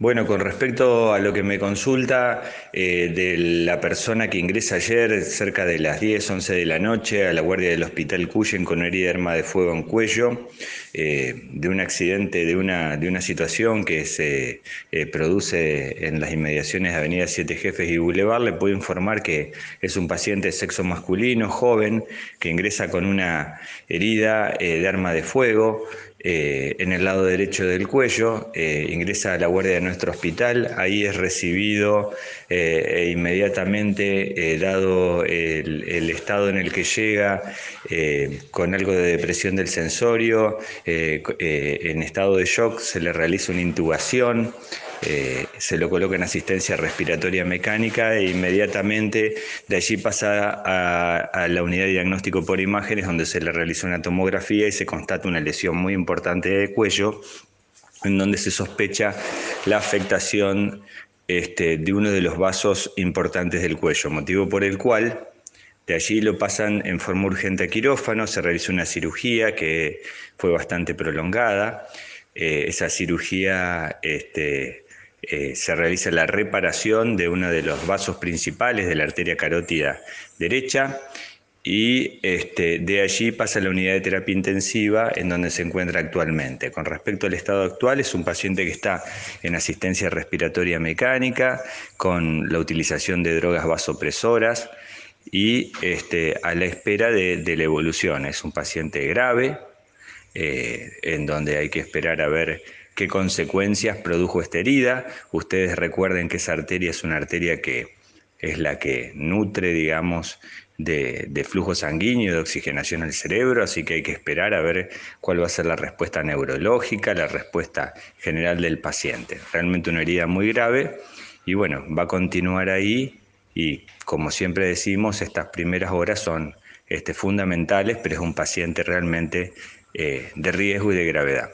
Bueno, con respecto a lo que me consulta eh, de la persona que ingresa ayer cerca de las 10, 11 de la noche a la guardia del hospital Cuyen con herida de arma de fuego en cuello, eh, de un accidente, de una, de una situación que se eh, produce en las inmediaciones de Avenida Siete Jefes y Boulevard, le puedo informar que es un paciente de sexo masculino, joven, que ingresa con una herida de arma de fuego. En el lado derecho del cuello, ingresa a la guardia de nuestro hospital, ahí es recibido eh, e inmediatamente, eh, dado el, estado en el que llega, eh, con algo de depresión del sensorio, en estado de shock, se le realiza una intubación. Se lo coloca en asistencia respiratoria mecánica e inmediatamente de allí pasa a, a, la unidad de diagnóstico por imágenes donde se le realiza una tomografía y se constata una lesión muy importante de cuello en donde se sospecha la afectación este, de uno de los vasos importantes del cuello, motivo por el cual de allí lo pasan en forma urgente a quirófano, se realizó una cirugía que fue bastante prolongada. Eh, esa cirugía este, eh, se realiza la reparación de uno de los vasos principales de la arteria carótida derecha y este, de allí pasa a la unidad de terapia intensiva en donde se encuentra actualmente. Con respecto al estado actual, es un paciente que está en asistencia respiratoria mecánica, con la utilización de drogas vasopresoras y este, a la espera de, la evolución. Es un paciente grave, eh, en donde hay que esperar a ver qué consecuencias produjo esta herida. Ustedes recuerden que esa arteria es una arteria que es la que nutre, digamos, de, flujo sanguíneo, de oxigenación al cerebro, así que hay que esperar a ver cuál va a ser la respuesta neurológica, la respuesta general del paciente. Realmente una herida muy grave y bueno, va a continuar ahí y como siempre decimos, estas primeras horas son este, fundamentales, pero es un paciente realmente eh, de riesgo y de gravedad.